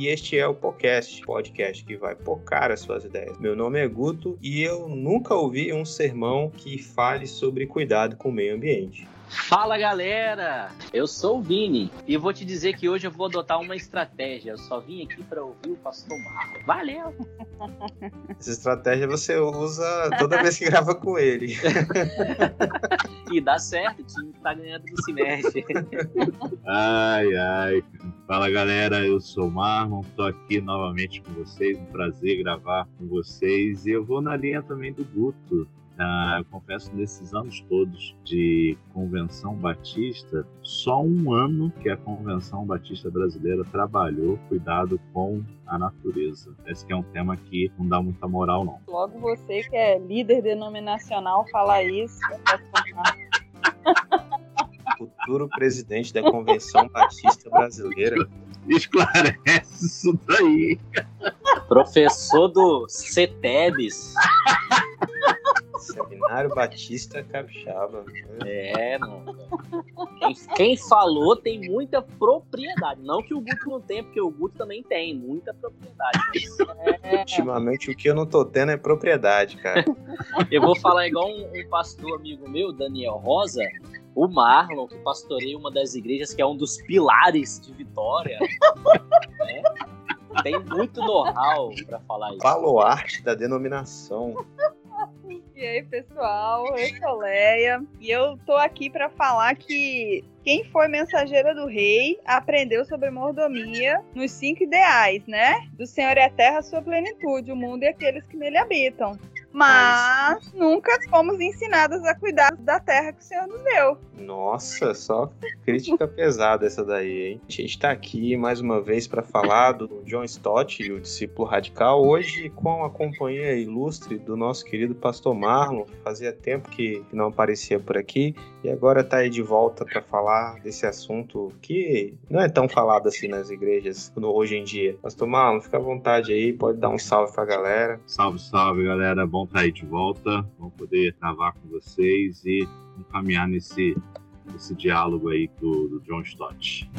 E este é o podcast, podcast que vai focar as suas ideias. Meu nome é Guto e eu nunca ouvi um sermão que fale sobre cuidado com o meio ambiente. Fala galera, eu sou o Vini e vou te dizer que hoje eu vou adotar uma estratégia. Eu só vim aqui para ouvir o Pastor Marco. Valeu! Essa estratégia você usa toda vez que grava com ele. e dá certo, o time tá ganhando no se mexe. Ai, ai. Fala galera, eu sou o Marlon, tô aqui novamente com vocês. Um prazer gravar com vocês. E eu vou na linha também do Guto. Ah, eu confesso, nesses anos todos de Convenção Batista, só um ano que a Convenção Batista Brasileira trabalhou cuidado com a natureza. Esse que é um tema que não dá muita moral, não. Logo você que é líder denominacional fala isso. Futuro presidente da Convenção Batista Brasileira. Esclarece isso daí. Professor do CETEBS. Seminário Batista Capixaba. É, mano. Quem, quem, falou tem muita propriedade. Não que o Guto não tenha, porque o Guto também tem muita propriedade. É. Ultimamente o que eu não tô tendo é propriedade, cara. Eu vou falar igual um, um pastor amigo meu, Daniel Rosa, o Marlon, que pastoreia uma das igrejas que é um dos pilares de Vitória. né? Tem muito know-how para falar isso. Baluarte da denominação. E aí, pessoal, eu sou Leia e eu tô aqui para falar que quem foi mensageira do rei aprendeu sobre mordomia nos cinco ideais, né? Do Senhor é a terra, sua plenitude, o mundo e aqueles que nele habitam. Mas nunca fomos ensinadas a cuidar da terra que o Senhor nos deu. Nossa, só crítica pesada essa daí, hein? A gente tá aqui mais uma vez para falar do John Stott, o discípulo radical, hoje com a companhia ilustre do nosso querido pastor Marlon, fazia tempo que não aparecia por aqui e agora tá aí de volta para falar desse assunto que não é tão falado assim nas igrejas hoje em dia. Pastor Marlon, fica à vontade aí, pode dar um salve pra galera. Salve, salve, galera. Bom estar aí de volta. Vamos poder gravar com vocês e caminhar nesse, nesse diálogo aí do, do John Stott.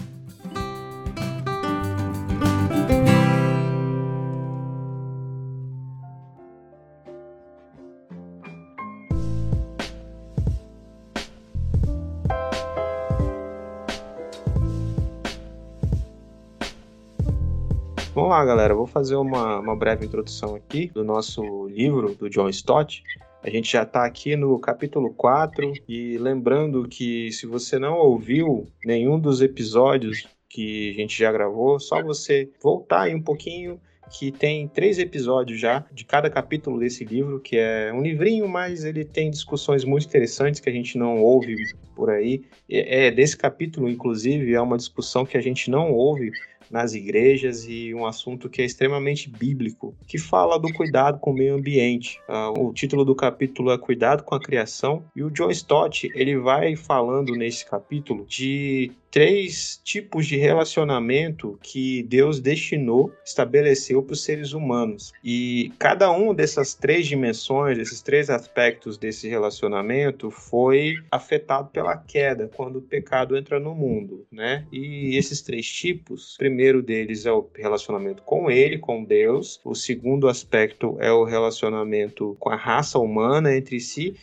Lá, galera. Vou fazer uma, uma breve introdução aqui do nosso livro do John Stott. A gente já está aqui no capítulo 4 e lembrando que se você não ouviu nenhum dos episódios que a gente já gravou, só você voltar aí um pouquinho que tem três episódios já de cada capítulo desse livro, que é um livrinho, mas ele tem discussões muito interessantes que a gente não ouve por aí. É desse capítulo, inclusive, é uma discussão que a gente não ouve nas igrejas e um assunto que é extremamente bíblico, que fala do cuidado com o meio ambiente. Uh, o título do capítulo é Cuidado com a Criação e o John Stott ele vai falando nesse capítulo de três tipos de relacionamento que Deus destinou, estabeleceu para os seres humanos. E cada um dessas três dimensões, esses três aspectos desse relacionamento foi afetado pela queda quando o pecado entra no mundo, né? E esses três tipos, o primeiro deles é o relacionamento com ele, com Deus. O segundo aspecto é o relacionamento com a raça humana entre si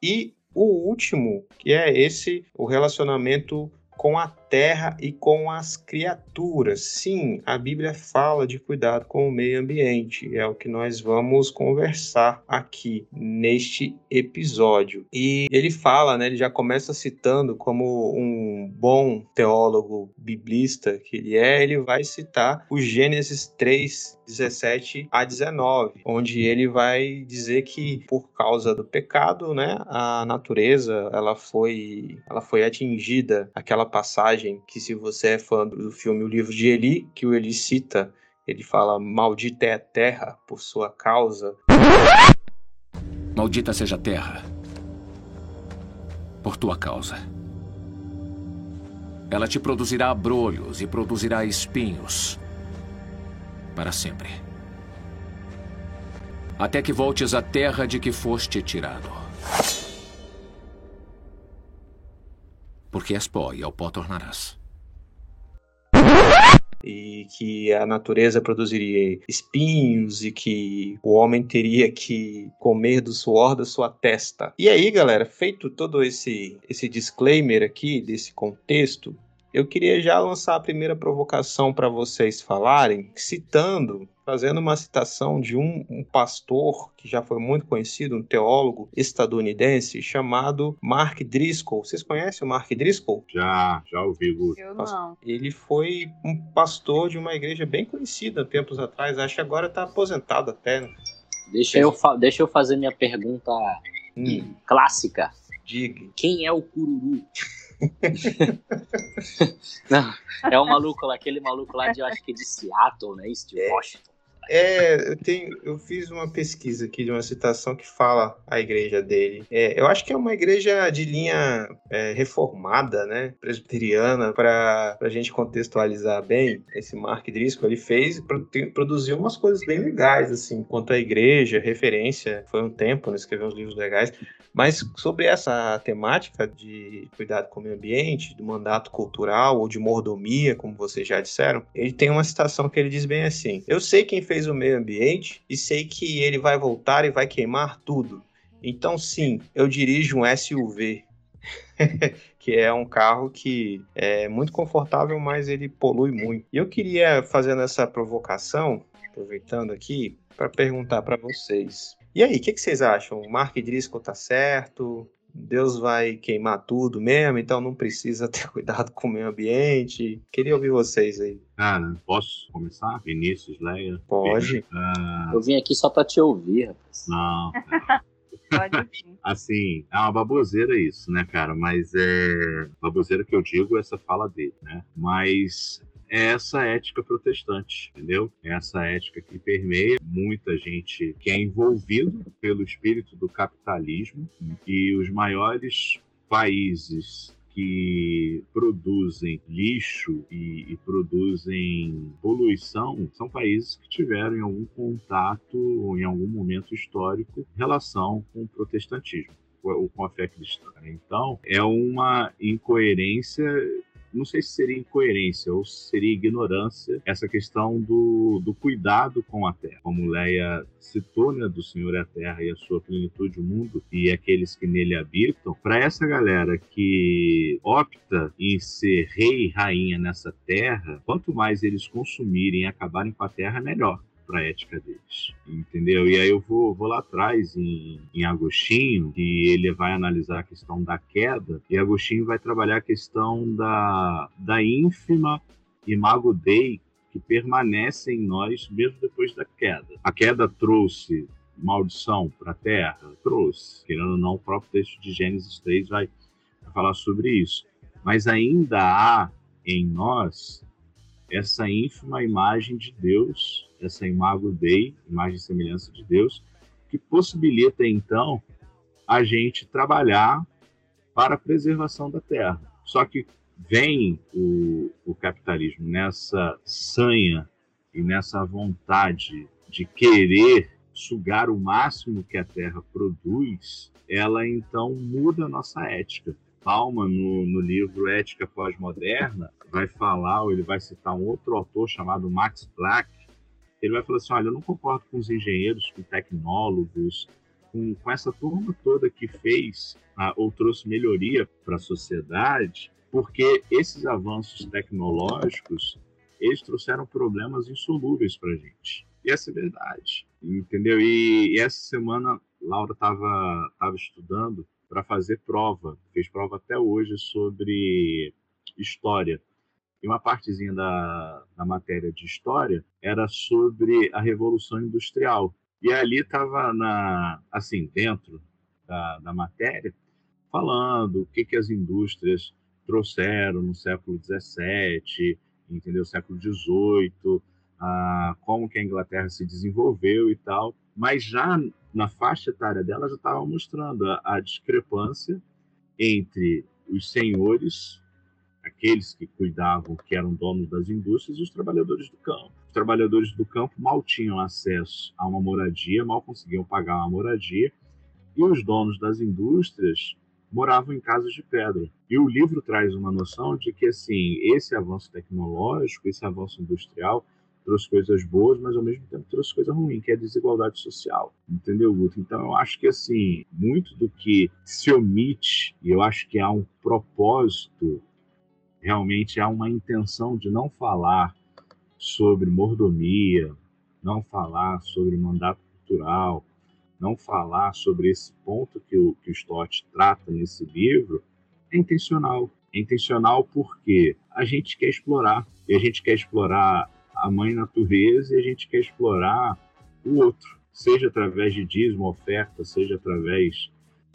e o último, que é esse o relacionamento com a terra e com as criaturas. Sim, a Bíblia fala de cuidado com o meio ambiente, é o que nós vamos conversar aqui neste episódio. E ele fala, né, ele já começa citando como um bom teólogo biblista que ele é, ele vai citar o Gênesis 3, 17 a 19, onde ele vai dizer que por causa do pecado, né, a natureza, ela foi ela foi atingida, aquela passagem que se você é fã do filme O Livro de Eli, que o Eli cita ele fala: Maldita é a terra por sua causa. Maldita seja a terra por tua causa. Ela te produzirá abrolhos e produzirá espinhos para sempre. Até que voltes à terra de que foste tirado. Porque és pó e ao pó tornarás e que a natureza produziria espinhos e que o homem teria que comer do suor da sua testa. E aí, galera, feito todo esse esse disclaimer aqui desse contexto, eu queria já lançar a primeira provocação para vocês falarem, citando fazendo uma citação de um, um, pastor que já foi muito conhecido, um teólogo estadunidense chamado Mark Driscoll. Vocês conhecem o Mark Driscoll? Já, já ouvi. Guto. Eu não. Ele foi um pastor de uma igreja bem conhecida tempos atrás. Acho que agora está aposentado até. Né? Deixa eu, deixa eu fazer minha pergunta hum. clássica. Diga. Quem é o Cururu? Não, é o maluco lá, aquele maluco lá de, eu acho que de Seattle, né? Isso, de é. Washington. É, eu, tenho, eu fiz uma pesquisa aqui de uma citação que fala a igreja dele. É, eu acho que é uma igreja de linha é, reformada, né? Presbiteriana, para a gente contextualizar bem. Esse Mark Driscoll, ele fez, produziu umas coisas bem legais, assim, quanto à igreja, referência. Foi um tempo, né? Escreveu uns livros legais. Mas sobre essa temática de cuidado com o meio ambiente, do mandato cultural ou de mordomia, como vocês já disseram, ele tem uma citação que ele diz bem assim: Eu sei quem fez o meio ambiente e sei que ele vai voltar e vai queimar tudo. Então, sim, eu dirijo um SUV. que é um carro que é muito confortável, mas ele polui muito. E eu queria, fazendo essa provocação, aproveitando aqui, para perguntar para vocês: e aí, o que, que, vocês acham? O Mark Driscoll tá certo? Deus vai queimar tudo mesmo, então não precisa ter cuidado com o meio ambiente. Queria ouvir vocês aí. Cara, posso começar? Vinícius, Leia? Pode. Uh... Eu vim aqui só pra te ouvir, rapaz. Não. Pode Assim, é uma baboseira isso, né, cara? Mas é. Baboseira que eu digo, essa fala dele, né? Mas é essa ética protestante, entendeu? É essa ética que permeia muita gente que é envolvido pelo espírito do capitalismo e os maiores países que produzem lixo e, e, produzem poluição são países que tiveram em algum contato ou em algum momento histórico relação com o protestantismo ou com a fé cristã. Então, é uma incoerência não sei se seria incoerência ou seria ignorância essa questão do, do cuidado com a terra. Como Leia citou, né, do Senhor é a terra e a sua plenitude, o mundo e aqueles que nele habitam, para essa galera que opta em ser rei e rainha nessa terra, quanto mais eles consumirem e acabarem com a terra, melhor para a ética deles, entendeu? E aí eu vou, vou lá atrás em, em Agostinho, que ele vai analisar a questão da queda, e Agostinho vai trabalhar a questão da, da ínfima imago Dei que permanece em nós mesmo depois da queda. A queda trouxe maldição para a terra? Trouxe. Querendo ou não, o próprio texto de Gênesis 3 vai falar sobre isso. Mas ainda há em nós essa ínfima imagem de Deus essa imago Dei, imagem e semelhança de Deus, que possibilita então a gente trabalhar para a preservação da terra. Só que vem o, o capitalismo nessa sanha e nessa vontade de querer sugar o máximo que a terra produz, ela então muda a nossa ética. Palma, no, no livro Ética Pós-Moderna, vai falar, ou ele vai citar um outro autor chamado Max Planck, ele vai falar assim: olha, eu não concordo com os engenheiros, com tecnólogos, com, com essa turma toda que fez ou trouxe melhoria para a sociedade, porque esses avanços tecnológicos eles trouxeram problemas insolúveis para a gente. E essa é verdade, entendeu? E, e essa semana Laura estava tava estudando para fazer prova, fez prova até hoje sobre história. E uma partezinha da, da matéria de história era sobre a Revolução Industrial. E ali estava, assim, dentro da, da matéria, falando o que, que as indústrias trouxeram no século XVII, entendeu? Século XVIII, a, como que a Inglaterra se desenvolveu e tal, mas já na faixa etária dela já estava mostrando a, a discrepância entre os senhores, aqueles que cuidavam, que eram donos das indústrias, e os trabalhadores do campo. Os trabalhadores do campo mal tinham acesso a uma moradia, mal conseguiam pagar uma moradia, e os donos das indústrias moravam em casas de pedra. E o livro traz uma noção de que assim, esse avanço tecnológico, esse avanço industrial trouxe coisas boas, mas ao mesmo tempo trouxe coisa ruim, que é a desigualdade social. Entendeu, Guto? Então eu acho que assim, muito do que se omite, e eu acho que há um propósito, realmente há uma intenção de não falar sobre mordomia, não falar sobre mandato cultural, não falar sobre esse ponto que o, que o Stott trata nesse livro, é intencional. É intencional porque a gente quer explorar, e a gente quer explorar a mãe natureza e a gente quer explorar o outro, seja através de dízimo, oferta, seja através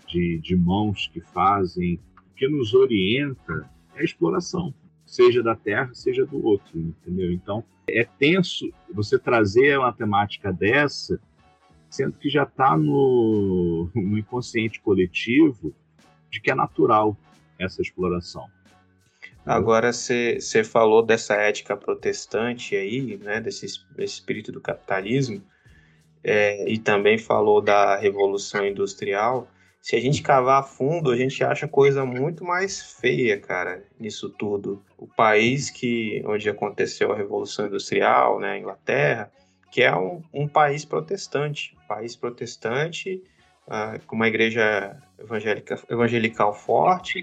de, de mãos que fazem, que nos orienta é exploração, seja da terra, seja do outro, entendeu? Então, é tenso você trazer uma temática dessa, sendo que já está no, no inconsciente coletivo de que é natural essa exploração. Agora você falou dessa ética protestante aí, né, desse, desse espírito do capitalismo, é, e também falou da revolução industrial. Se a gente cavar a fundo, a gente acha coisa muito mais feia, cara, nisso tudo. O país que onde aconteceu a revolução industrial, né, a Inglaterra, que é um, um país protestante, país protestante uh, com uma igreja evangélica, evangelical forte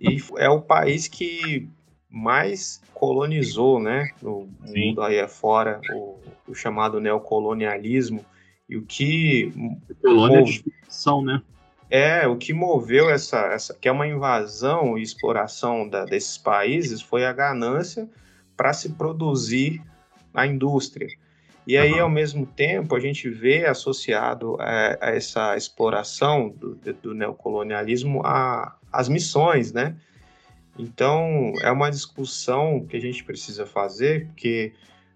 e é o país que mais colonizou, né, no Sim. mundo aí afora, o, o chamado neocolonialismo, e o que... Colônia de expansão, né? É, o que moveu essa, essa que é uma invasão e exploração da, desses países foi a ganância para se produzir a indústria. E aí, uhum. ao mesmo tempo, a gente vê associado a, a essa exploração do, do neocolonialismo a, as missões, né? Então, é uma discussão que a gente precisa fazer, porque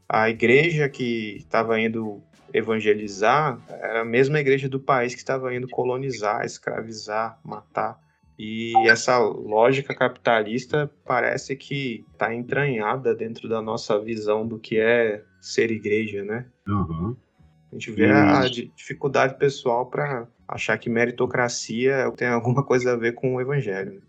a igreja que estava indo evangelizar era a mesma igreja do país que estava indo colonizar, escravizar, matar. E essa lógica capitalista parece que está entranhada dentro da nossa visão do que é ser igreja, né? Uhum. A gente vê a dificuldade pessoal para achar que meritocracia tem alguma coisa a ver com o evangelho.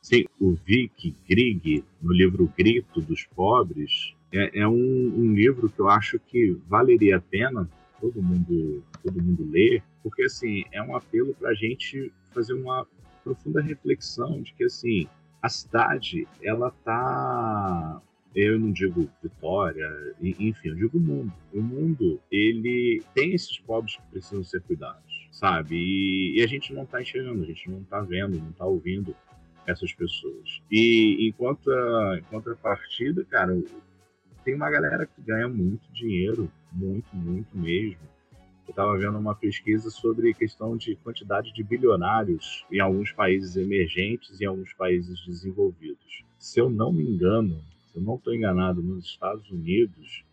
Sim, o Vic Grieg, no livro Grito dos Pobres, é, é um, um, livro que eu acho que valeria a pena todo mundo, todo mundo ler, porque assim é um apelo para a gente fazer uma profunda reflexão de que assim a cidade ela tá eu não digo Vitória, enfim, eu digo o mundo. O mundo, ele tem esses pobres que precisam ser cuidados, sabe? E, e a gente não está enxergando, a gente não está vendo, não está ouvindo essas pessoas. E enquanto a, enquanto a partida, cara, tem uma galera que ganha muito dinheiro, muito, muito mesmo. Eu estava vendo uma pesquisa sobre questão de quantidade de bilionários em alguns países emergentes e em alguns países desenvolvidos. Se eu não me engano, se eu não estou enganado, nos Estados Unidos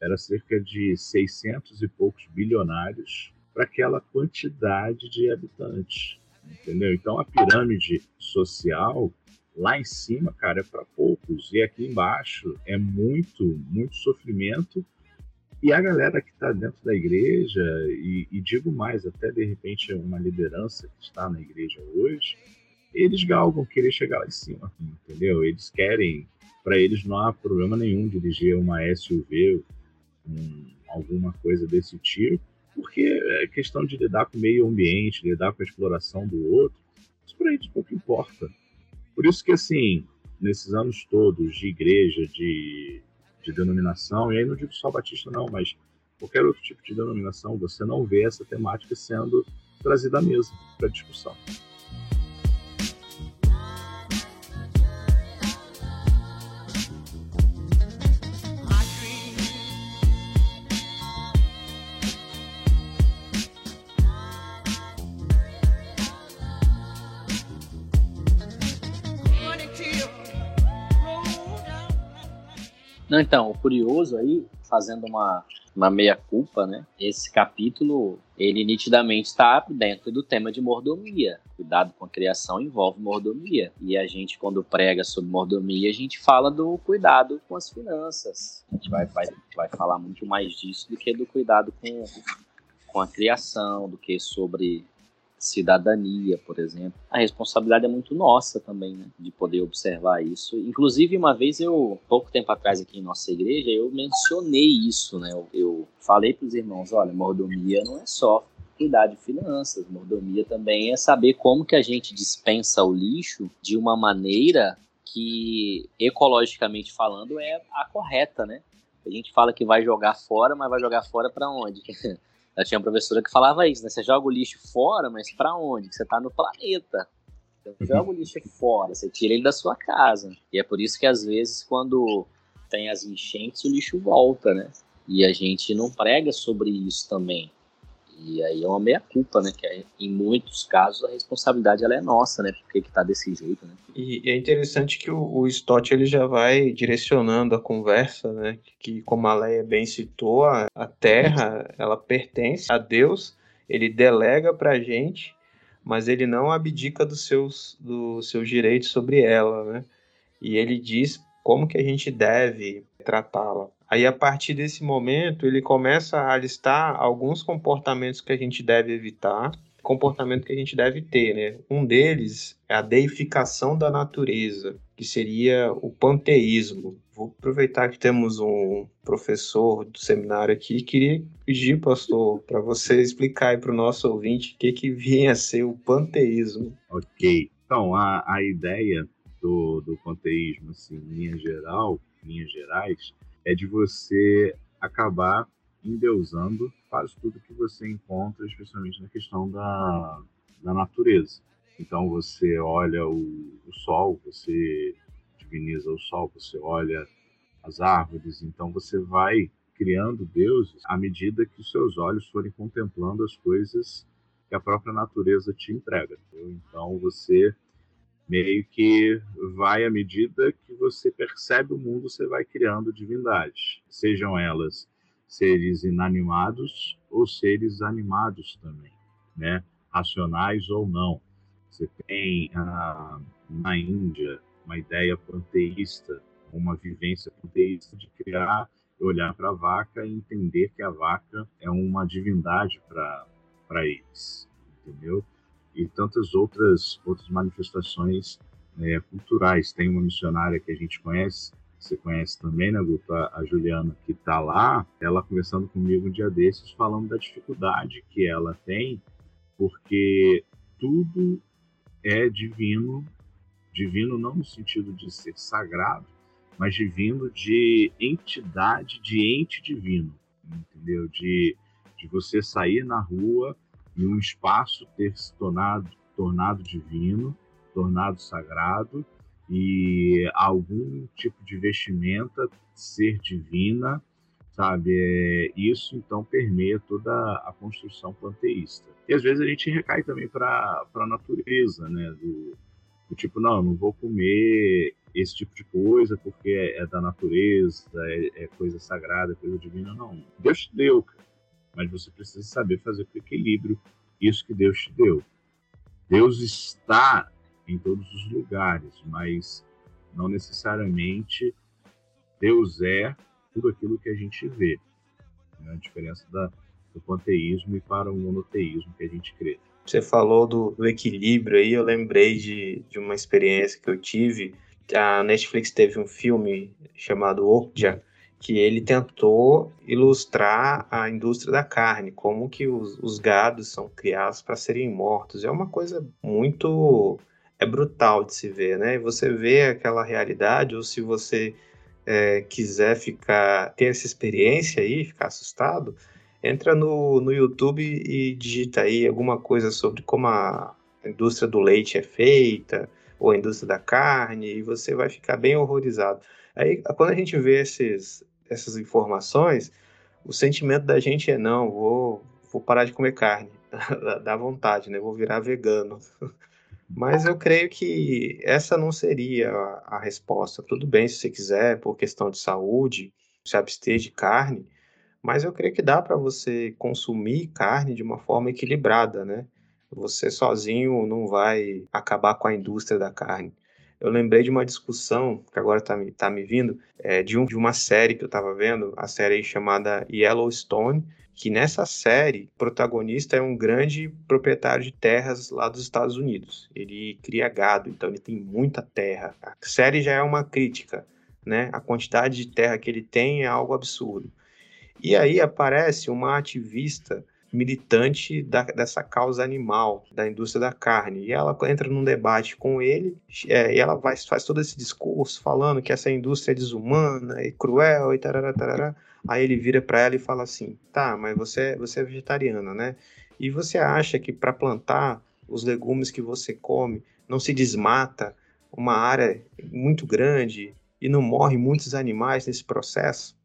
era cerca de 600 e poucos bilionários para aquela quantidade de habitantes, entendeu? Então a pirâmide social lá em cima, cara, é para poucos e aqui embaixo é muito, muito sofrimento e a galera que está dentro da igreja e, e digo mais, até de repente uma liderança que está na igreja hoje, eles galgam querer chegar lá em cima, entendeu? Eles querem para eles não há problema nenhum dirigir uma SUV, um, alguma coisa desse tipo, porque é questão de lidar com o meio ambiente, lidar com a exploração do outro, isso para eles pouco importa. Por isso que, assim, nesses anos todos de igreja, de, de denominação, e aí não digo só batista não, mas qualquer outro tipo de denominação, você não vê essa temática sendo trazida à mesa para discussão. Não, então, o curioso aí, fazendo uma, uma meia-culpa, né? Esse capítulo, ele nitidamente está dentro do tema de mordomia. Cuidado com a criação envolve mordomia. E a gente, quando prega sobre mordomia, a gente fala do cuidado com as finanças. A gente vai, vai, vai falar muito mais disso do que do cuidado com, com a criação, do que sobre cidadania, por exemplo. A responsabilidade é muito nossa também, né, de poder observar isso. Inclusive, uma vez eu, pouco tempo atrás aqui em nossa igreja, eu mencionei isso, né? Eu, eu falei para os irmãos, olha, mordomia não é só cuidar de finanças, mordomia também é saber como que a gente dispensa o lixo de uma maneira que ecologicamente falando é a correta, né? A gente fala que vai jogar fora, mas vai jogar fora para onde? Eu tinha uma professora que falava isso, né? Você joga o lixo fora, mas para onde? Você tá no planeta. Você uhum. joga o lixo fora, você tira ele da sua casa. E é por isso que às vezes quando tem as enchentes, o lixo volta, né? E a gente não prega sobre isso também. E aí é uma meia-culpa, né? Que é, em muitos casos a responsabilidade ela é nossa, né? Porque que tá desse jeito, né? E é interessante que o, o Stott ele já vai direcionando a conversa, né? Que como a Leia bem citou, a, a Terra ela pertence a Deus, ele delega pra gente, mas ele não abdica dos seus, dos seus direitos sobre ela, né? E ele diz como que a gente deve tratá-la. Aí, a partir desse momento, ele começa a listar alguns comportamentos que a gente deve evitar, comportamento que a gente deve ter, né? Um deles é a deificação da natureza, que seria o panteísmo. Vou aproveitar que temos um professor do seminário aqui, queria pedir, pastor, para você explicar aí para o nosso ouvinte o que, que vinha a ser o panteísmo. Ok. Então, a, a ideia do, do panteísmo, assim, em linhas gerais, é de você acabar endeusando quase tudo que você encontra, especialmente na questão da, da natureza. Então você olha o, o sol, você diviniza o sol, você olha as árvores, então você vai criando deuses à medida que os seus olhos forem contemplando as coisas que a própria natureza te entrega. Entendeu? Então você meio que vai à medida que você percebe o mundo, você vai criando divindades, sejam elas seres inanimados ou seres animados também, né? Racionais ou não. Você tem ah, na Índia uma ideia panteísta, uma vivência panteísta de criar, olhar para a vaca e entender que a vaca é uma divindade para eles, entendeu? E tantas outras, outras manifestações é, culturais. Tem uma missionária que a gente conhece, você conhece também, né, Guto? A, Juliana, que está lá, ela conversando comigo um dia desses, falando da dificuldade que ela tem, porque tudo é divino, divino não no sentido de ser sagrado, mas divino de entidade, de ente divino, entendeu? De, de você sair na rua e um espaço ter se tornado, tornado divino, tornado sagrado, e algum tipo de vestimenta ser divina, sabe? É, isso então permeia toda a construção panteísta. E às vezes a gente recai também para a natureza, né? Do, do, tipo, não, não vou comer esse tipo de coisa porque é, é da natureza, é, é, coisa sagrada, é coisa divina. Não, Deus te deu, cara mas você precisa saber fazer com equilíbrio isso que Deus te deu. Deus está em todos os lugares, mas não necessariamente Deus é tudo aquilo que a gente vê. É a diferença da, do panteísmo e para o monoteísmo que a gente crê. Você falou do, do equilíbrio aí, eu lembrei de, de uma experiência que eu tive. A Netflix teve um filme chamado Okja, que ele tentou ilustrar a indústria da carne, como que os, os gados são criados para serem mortos. É uma coisa muito é brutal de se ver, né? Você vê aquela realidade, ou se você é, quiser ficar ter essa experiência aí, ficar assustado, entra no, no YouTube e digita aí alguma coisa sobre como a indústria do leite é feita, ou a indústria da carne, e você vai ficar bem horrorizado. Aí, quando a gente vê esses, essas informações, o sentimento da gente é: não, vou, vou parar de comer carne. Dá vontade, né? Vou virar vegano. Mas eu creio que essa não seria a, a resposta. Tudo bem se você quiser, por questão de saúde, se abster de carne, mas eu creio que dá para você consumir carne de uma forma equilibrada, né? Você sozinho não vai acabar com a indústria da carne. Eu lembrei de uma discussão que agora está me, tá me vindo, é, de, um, de uma série que eu estava vendo, a série chamada Yellowstone, que nessa série, o protagonista é um grande proprietário de terras lá dos Estados Unidos. Ele cria gado, então ele tem muita terra. A série já é uma crítica, né? A quantidade de terra que ele tem é algo absurdo. E aí aparece uma ativista militante da, dessa causa animal, da indústria da carne. E ela entra num debate com ele, é, e ela vai, faz todo esse discurso falando que essa indústria é desumana e cruel e tarará, tarará. Aí ele vira para ela e fala assim: tá, mas você, você é vegetariana, né? E você acha que para plantar os legumes que você come não se desmata uma área muito grande e não morre muitos animais nesse processo?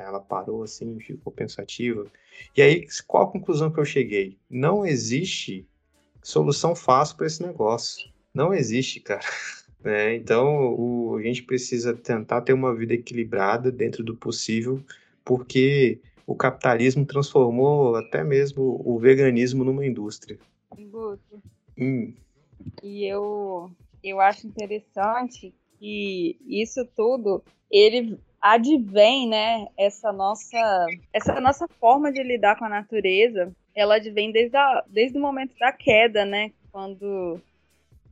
Aí ela parou assim, ficou pensativa. E aí, qual a conclusão que eu cheguei? Não existe solução fácil para esse negócio. Não existe, cara. É, então, o, a gente precisa tentar ter uma vida equilibrada dentro do possível, porque o capitalismo transformou até mesmo o veganismo numa indústria. Hum. E eu, eu acho interessante que isso tudo ele advém, né, essa nossa, essa nossa forma de lidar com a natureza, ela advém desde, a, desde o momento da queda, né, quando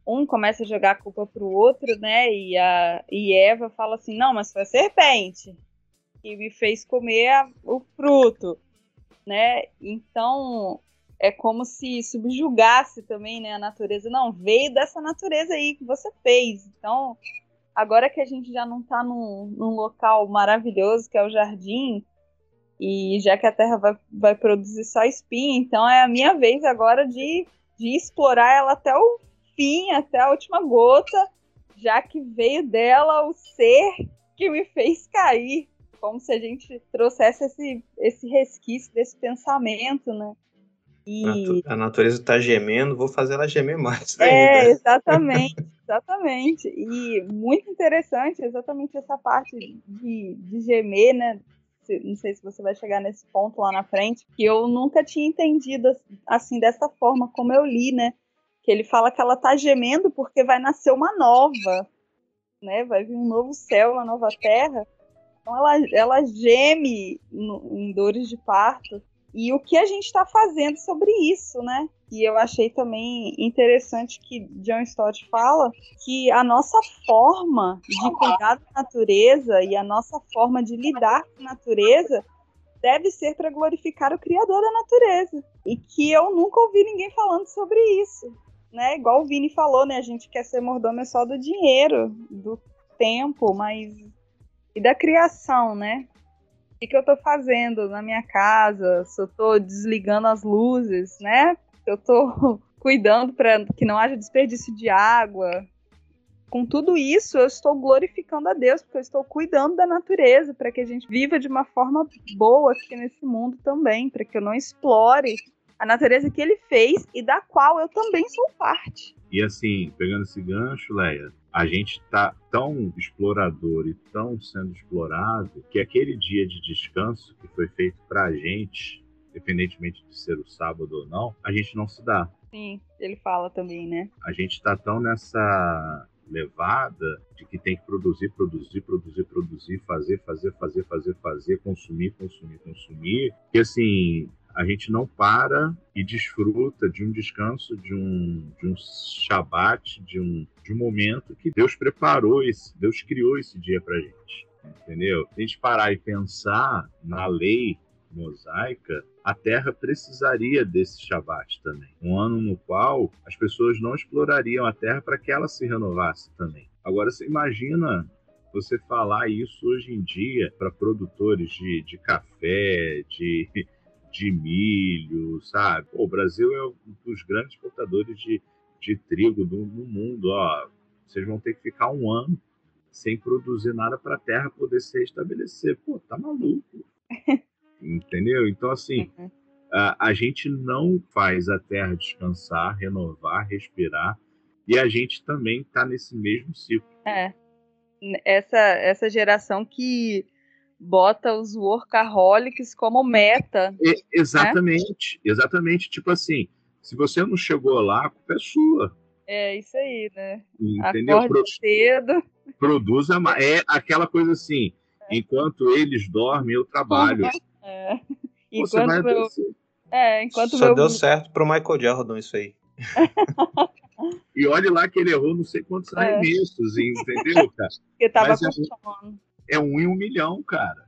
um começa a jogar a culpa pro outro, né, e, a, e Eva fala assim, não, mas foi a serpente que me fez comer a, o fruto, né, então é como se subjugasse também, né, a natureza, não, veio dessa natureza aí que você fez, então agora que a gente já não está num, num, local maravilhoso que é o jardim, e já que a terra vai, vai produzir só espinho, então é a minha vez agora de, de explorar ela até o fim, até a última gota, já que veio dela o ser que me fez cair. Como se a gente trouxesse esse, esse resquício desse pensamento, né? E... A natureza está gemendo, vou fazer ela gemer mais. É, ainda. exatamente, exatamente. E muito interessante exatamente essa parte de, de gemer, né? Não sei se você vai chegar nesse ponto lá na frente, que eu nunca tinha entendido assim dessa forma como eu li, né? Que ele fala que ela tá gemendo porque vai nascer uma nova, né? Vai vir um novo céu, uma nova terra. Então ela, ela geme no, em dores de parto e o que a gente está fazendo sobre isso, né? E eu achei também interessante que John Stott fala que a nossa forma de cuidar da natureza e a nossa forma de lidar com a natureza deve ser para glorificar o Criador da natureza. E que eu nunca ouvi ninguém falando sobre isso. Né? Igual o Vini falou, né? A gente quer ser mordomo só do dinheiro, do tempo, mas. E da criação, né? O que, eu estou fazendo na minha casa, se eu estou desligando as luzes, né? Se eu estou cuidando para que não haja desperdício de água. Com tudo isso, eu estou glorificando a Deus, porque eu estou cuidando da natureza, para que a gente viva de uma forma boa aqui nesse mundo também, para que eu não explore a natureza que ele fez e da qual eu também sou parte. E assim, pegando esse gancho, Leia, a gente está tão explorador e tão sendo explorado que aquele dia de descanso que foi feito para a gente, independentemente de ser o sábado ou não, a gente não se dá. Sim, ele fala também, né? A gente está tão nessa levada de que tem que produzir, produzir, produzir, produzir, fazer, fazer, fazer, fazer, fazer, consumir, consumir, consumir, que assim, a gente não para e desfruta de um descanso, de um, de um Shabat, de um, de um momento que Deus preparou, esse, Deus criou esse dia para gente. Entendeu? Se a gente parar e pensar na lei mosaica, a Terra precisaria desse Shabat também. Um ano no qual as pessoas não explorariam a Terra para que ela se renovasse também. Agora, você imagina você falar isso hoje em dia para produtores de, de café, de, de milho, sabe? Pô, o Brasil é um dos grandes exportadores de, de trigo do, no mundo. Ó, vocês vão ter que ficar um ano sem produzir nada para a terra poder se estabelecer. Pô, tá maluco. Entendeu? Então, assim, uhum. a, a gente não faz a terra descansar, renovar, respirar E a gente também está nesse mesmo ciclo. É. Essa, essa geração que bota os workaholics como meta. É, exatamente, né? exatamente. Tipo assim, se você não chegou lá, a culpa é sua. É isso aí, né? Entendeu? Acorde Pro, cedo. Produza É aquela coisa assim, é. enquanto eles dormem, eu trabalho. É. Enquanto eu... É, enquanto Só meu... deu certo pro Michael Jordan isso aí. e olhe lá que ele errou não sei quantos é. arremessos, entendeu, cara? Porque tava Mas é, um, é um em um milhão, cara.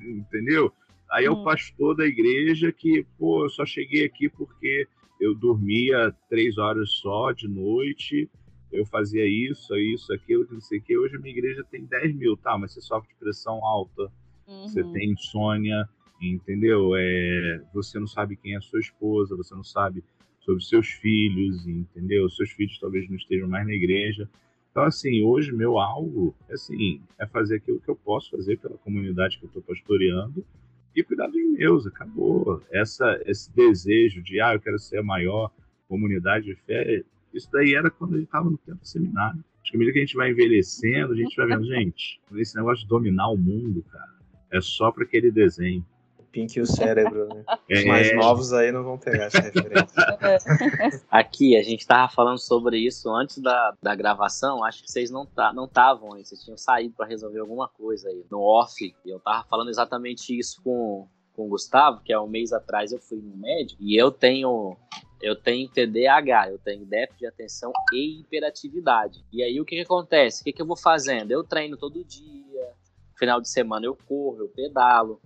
Entendeu? Aí é o hum. pastor da igreja que, pô, eu só cheguei aqui porque eu dormia três horas só de noite, eu fazia isso, isso, aquilo, não sei o que. Hoje a minha igreja tem 10 mil, tá? Mas você sofre de pressão alta, uhum. você tem insônia, entendeu? É, você não sabe quem é sua esposa, você não sabe sobre seus filhos, entendeu? Seus filhos talvez não estejam mais na igreja. Então, assim, hoje meu alvo assim, é fazer aquilo que eu posso fazer pela comunidade que eu estou pastoreando e cuidar dos meus, acabou. Essa, esse desejo de, ah, eu quero ser a maior comunidade de fé, isso daí era quando ele estava no tempo seminário. Acho que à medida que a gente vai envelhecendo, a gente vai vendo, gente, esse negócio de dominar o mundo, cara, é só para aquele desenho. Pink e o cérebro, né? Os mais é. novos aí não vão pegar essa referência. Aqui, a gente tava falando sobre isso antes da, da gravação. Acho que vocês não estavam tá, aí, vocês tinham saído para resolver alguma coisa aí no off. E eu tava falando exatamente isso com, com o Gustavo, que há um mês atrás eu fui no médico e eu tenho eu tenho TDAH, eu tenho déficit de atenção e hiperatividade. E aí o que, que acontece? O que, que eu vou fazendo? Eu treino todo dia, final de semana eu corro, eu pedalo.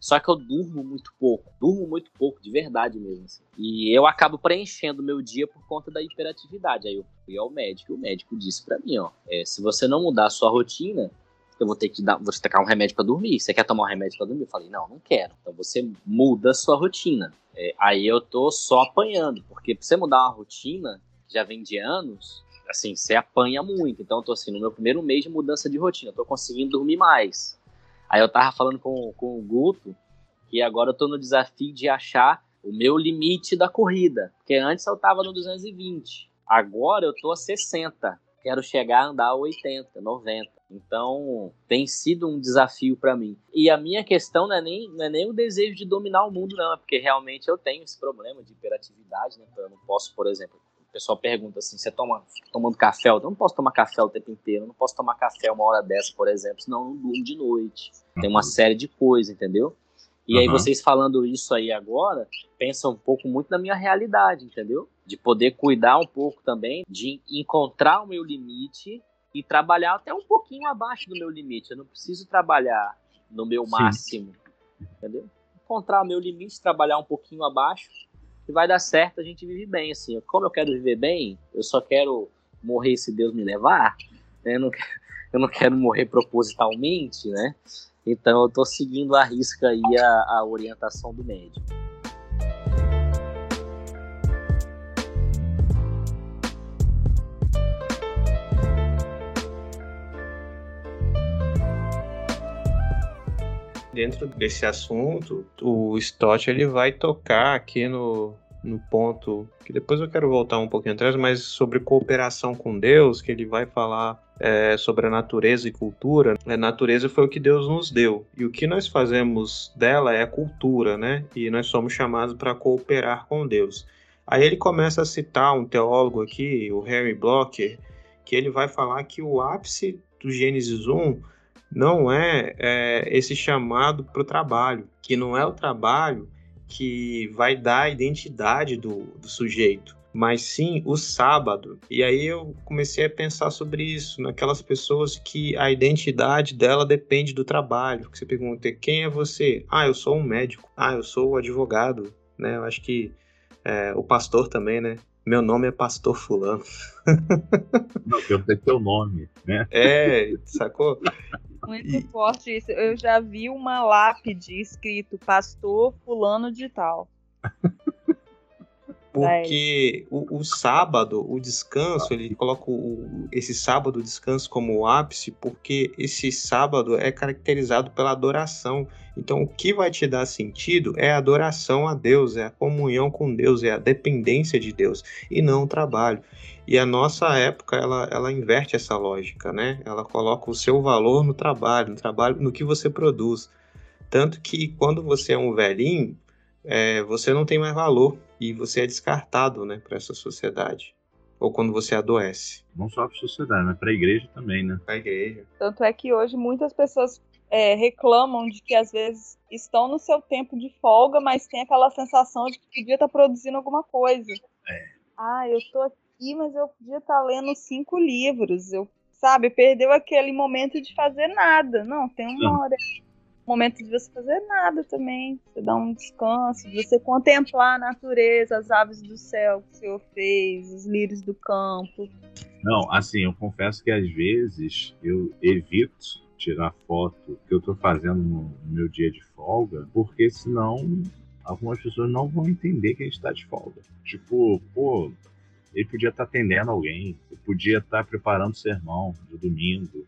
Só que eu durmo muito pouco, durmo muito pouco, de verdade mesmo. Assim. E eu acabo preenchendo meu dia por conta da hiperatividade. Aí eu fui ao médico, e o médico disse para mim, ó, é, se você não mudar a sua rotina, eu vou ter que dar, vou te tacar um remédio para dormir. Você quer tomar um remédio para dormir? Eu falei, não, não quero. Então você muda a sua rotina. É, aí eu tô só apanhando, porque pra você mudar uma rotina, que já vem de anos, assim, você apanha muito. Então eu tô assim, no meu primeiro mês de mudança de rotina, eu tô conseguindo dormir mais. Aí eu tava falando com, com o Guto que agora eu tô no desafio de achar o meu limite da corrida. Porque antes eu tava no 220. Agora eu tô a 60. Quero chegar a andar a 80, 90. Então, tem sido um desafio para mim. E a minha questão não é, nem, não é nem o desejo de dominar o mundo, não. É porque realmente eu tenho esse problema de hiperatividade, né? Então, eu não posso, por exemplo, o pessoal pergunta assim: você toma tomando café? Eu não posso tomar café o tempo inteiro, eu não posso tomar café uma hora dessa, por exemplo, senão eu não durmo de noite. Tem uma uhum. série de coisas, entendeu? E uhum. aí vocês falando isso aí agora, pensam um pouco muito na minha realidade, entendeu? De poder cuidar um pouco também, de encontrar o meu limite e trabalhar até um pouquinho abaixo do meu limite. Eu não preciso trabalhar no meu Sim. máximo, entendeu? Encontrar o meu limite, trabalhar um pouquinho abaixo e vai dar certo, a gente vive bem, assim. Como eu quero viver bem, eu só quero morrer se Deus me levar, né? eu, não quero, eu não quero morrer propositalmente, né? Então eu tô seguindo a risca aí a, a orientação do médico. Dentro desse assunto, o Stott ele vai tocar aqui no, no ponto que depois eu quero voltar um pouquinho atrás, mas sobre cooperação com Deus, que ele vai falar é, sobre a natureza e cultura. A natureza foi o que Deus nos deu e o que nós fazemos dela é cultura, né? E nós somos chamados para cooperar com Deus. Aí ele começa a citar um teólogo aqui, o Harry Blocker, que ele vai falar que o ápice do Gênesis 1 não é, é esse chamado para o trabalho, que não é o trabalho que vai dar a identidade do, do sujeito, mas sim o sábado. E aí eu comecei a pensar sobre isso, naquelas pessoas que a identidade dela depende do trabalho. Que você pergunta, quem é você? Ah, eu sou um médico. Ah, eu sou um advogado. Né? Eu acho que é, o pastor também, né? Meu nome é Pastor Fulano. Não, eu tenho teu nome, né? É, sacou? Muito e... forte isso. Eu já vi uma lápide escrito Pastor Fulano de Tal. Porque o, o sábado, o descanso, ele coloca o, esse sábado, o descanso como o ápice, porque esse sábado é caracterizado pela adoração. Então, o que vai te dar sentido é a adoração a Deus, é a comunhão com Deus, é a dependência de Deus, e não o trabalho. E a nossa época, ela, ela inverte essa lógica, né? Ela coloca o seu valor no trabalho, no trabalho, no que você produz. Tanto que quando você é um velhinho, é, você não tem mais valor e você é descartado, né, para essa sociedade. Ou quando você adoece. Não só para a sociedade, mas para a igreja também, né? Para a igreja. Tanto é que hoje muitas pessoas é, reclamam de que às vezes estão no seu tempo de folga, mas tem aquela sensação de que podia estar tá produzindo alguma coisa. É. Ah, eu estou aqui, mas eu podia estar tá lendo cinco livros. Eu, sabe, perdeu aquele momento de fazer nada. Não, tem uma hora momento de você fazer nada também. Você dar um descanso, de você contemplar a natureza, as aves do céu que o Senhor fez, os lírios do campo. Não, assim, eu confesso que às vezes eu evito tirar foto que eu estou fazendo no meu dia de folga, porque senão algumas pessoas não vão entender que a gente está de folga. Tipo, pô, ele podia estar tá atendendo alguém, eu podia estar tá preparando o sermão do domingo,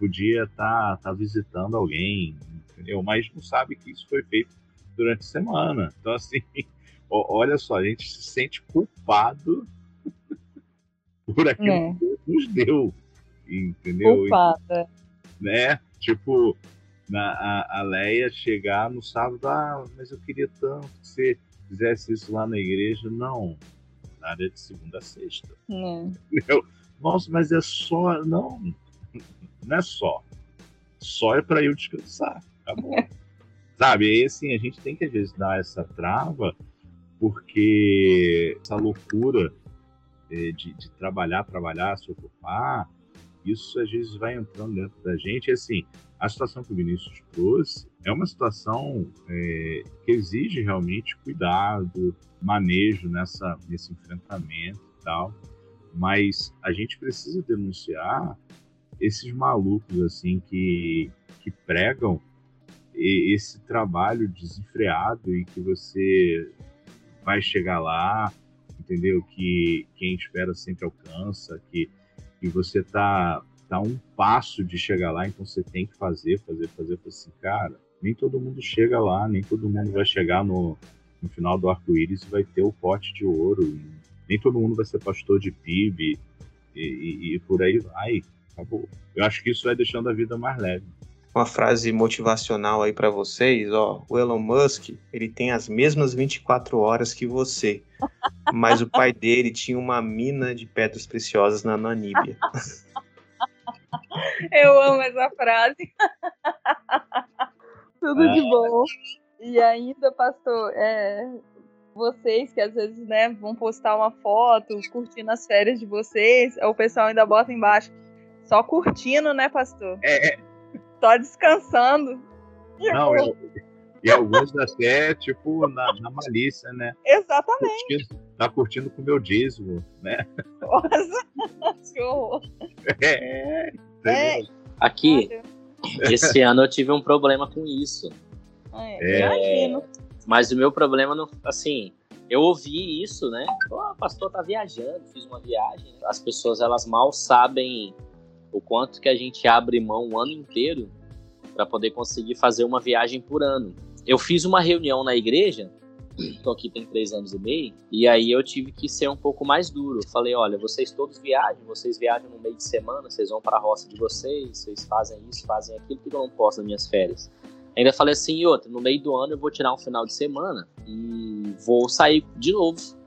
podia estar tá, tá visitando alguém, entendeu? Mas não sabe que isso foi feito durante a semana. Então, assim, olha só, a gente se sente culpado por aquilo é. que Deus nos deu, entendeu? Culpada. Né? Tipo, na, a, a Leia chegar no sábado, ah, mas eu queria tanto que você fizesse isso lá na igreja. Não, na área de segunda a sexta. É. Nossa, mas é só. Não, não é só. Só é para eu descansar. Acabou. Sabe? E assim, a gente tem que às vezes dar essa trava, porque essa loucura é, de, de, trabalhar, trabalhar, se ocupar, isso às vezes vai entrando dentro da gente. E assim, a situação que o Vinícius trouxe é uma situação é, que exige realmente cuidado, manejo nessa, nesse enfrentamento e tal. Mas a gente precisa denunciar esses malucos assim que, que pregam esse trabalho desenfreado e que você vai chegar lá, entendeu? Que quem espera sempre alcança, que, que você tá, tá um passo de chegar lá, então você tem que fazer, fazer, fazer, assim, cara, nem todo mundo chega lá, nem todo mundo vai chegar no, no final do arco-íris e vai ter o pote de ouro, nem todo mundo vai ser pastor de PIB e, e, e por aí vai acabou. Eu acho que isso vai deixando a vida mais leve. Uma frase motivacional aí para vocês, ó, o Elon Musk, ele tem as mesmas 24 horas que você, mas o pai dele tinha uma mina de pedras preciosas na Namíbia. Eu amo essa frase. Tudo é. de bom. E ainda, pastor, é, vocês que às vezes, né, vão postar uma foto curtindo as férias de vocês, o pessoal ainda bota embaixo só curtindo, né, pastor? É. Só descansando. Não, eu, e alguns até, tipo, na, na malícia, né? Exatamente. Curtindo, tá curtindo com o meu dízimo, né? Nossa, que horror. É, é. Aqui, esse ano eu tive um problema com isso. É, imagino. Mas o meu problema, não, assim, eu ouvi isso, né? O pastor tá viajando, fiz uma viagem. As pessoas, elas mal sabem o quanto que a gente abre mão o ano inteiro para poder conseguir fazer uma viagem por ano. Eu fiz uma reunião na igreja, tô aqui tem três anos e meio, e aí eu tive que ser um pouco mais duro. Falei, olha, vocês todos viajam, vocês viajam no meio de semana, vocês vão para a roça de vocês, vocês fazem isso, fazem aquilo, que eu não posso nas minhas férias. Ainda falei assim, e outra, no meio do ano eu vou tirar um final de semana e vou sair de novo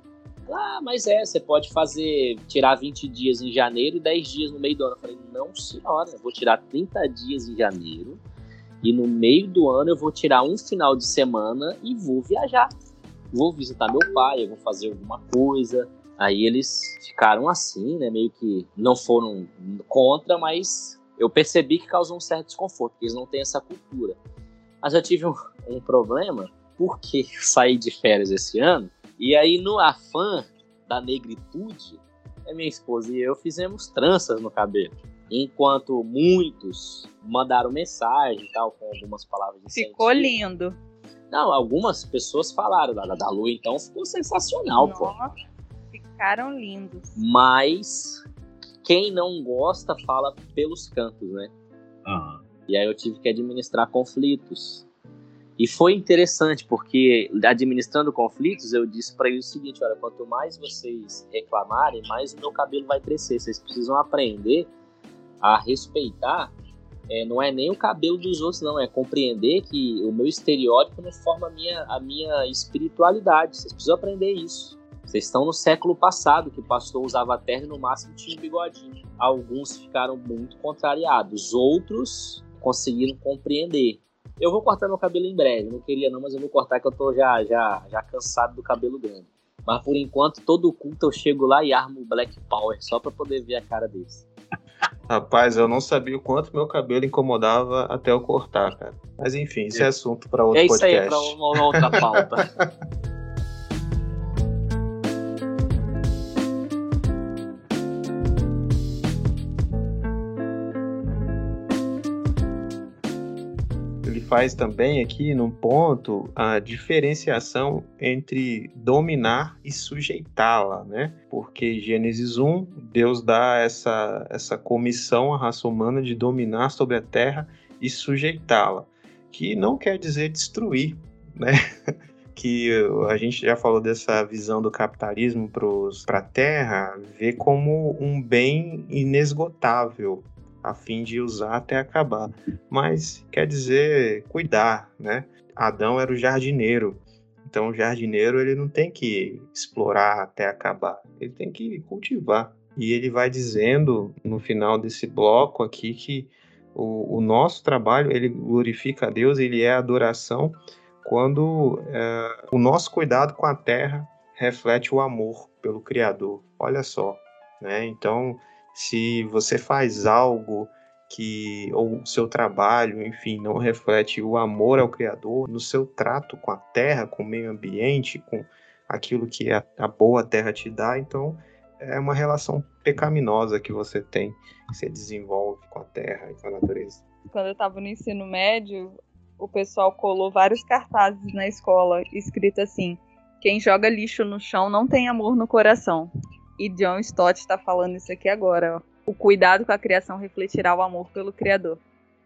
ah, mas é, você pode fazer, tirar 20 dias em janeiro e 10 dias no meio do ano. Eu falei, não, senhora, eu vou tirar 30 dias em janeiro e no meio do ano eu vou tirar um final de semana e vou viajar. Vou visitar meu pai, eu vou fazer alguma coisa. Aí eles ficaram assim, né? Meio que não foram contra, mas eu percebi que causou um certo desconforto, porque eles não têm essa cultura. Mas eu tive um, um problema, porque saí de férias esse ano e aí, no afã da negritude, a minha esposa e eu fizemos tranças no cabelo. Enquanto muitos mandaram mensagem e tal, com algumas palavras de Ficou lindo. Não, algumas pessoas falaram da, da Lu, então ficou sensacional, pô. Nossa, ficaram lindos. Mas quem não gosta fala pelos cantos, né? Aham. E aí eu tive que administrar conflitos. E foi interessante, porque administrando conflitos, eu disse para eles o seguinte: olha, quanto mais vocês reclamarem, mais o meu cabelo vai crescer. Vocês precisam aprender a respeitar. é, não é nem o cabelo dos outros, não, é compreender que o meu estereótipo não forma a minha, a minha espiritualidade. Vocês precisam aprender isso. Vocês estão no século passado, que o pastor usava terno e no máximo tinha um bigodinho. Alguns ficaram muito contrariados, outros conseguiram compreender. Eu vou cortar meu cabelo em breve, não queria não, mas eu vou cortar que eu tô já, já, já cansado do cabelo grande. Mas por enquanto, todo culto eu chego lá e armo o Black Power, só pra poder ver a cara deles. Rapaz, eu não sabia o quanto meu cabelo incomodava até eu cortar, cara. Mas enfim, isso é assunto para outro é isso aí, podcast. pra uma, uma outra pauta. faz também aqui num ponto a diferenciação entre dominar e sujeitá-la, né? Porque Gênesis 1, Deus dá essa, essa comissão à raça humana de dominar sobre a terra e sujeitá-la, que não quer dizer destruir, né? que a gente já falou dessa visão do capitalismo para a terra, vê como um bem inesgotável, a fim de usar até acabar. Mas quer dizer cuidar, né? Adão era o jardineiro. Então o jardineiro ele não tem que explorar até acabar, ele tem que cultivar. E ele vai dizendo no final desse bloco aqui que o, o nosso trabalho ele glorifica a Deus, ele é adoração quando é, o nosso cuidado com a terra reflete o amor pelo Criador. Olha só, né? Então se você faz algo que ou seu trabalho, enfim, não reflete o amor ao Criador no seu trato com a terra, com o meio ambiente, com aquilo que a, a boa terra te dá, então é uma relação pecaminosa que você tem, que você desenvolve com a terra e com a natureza. Quando eu tava no ensino médio, o pessoal colou vários cartazes na escola, escrito assim: quem joga lixo no chão não tem amor no coração. E John Stott está falando isso aqui agora. Ó. O cuidado com a criação refletirá o amor pelo Criador.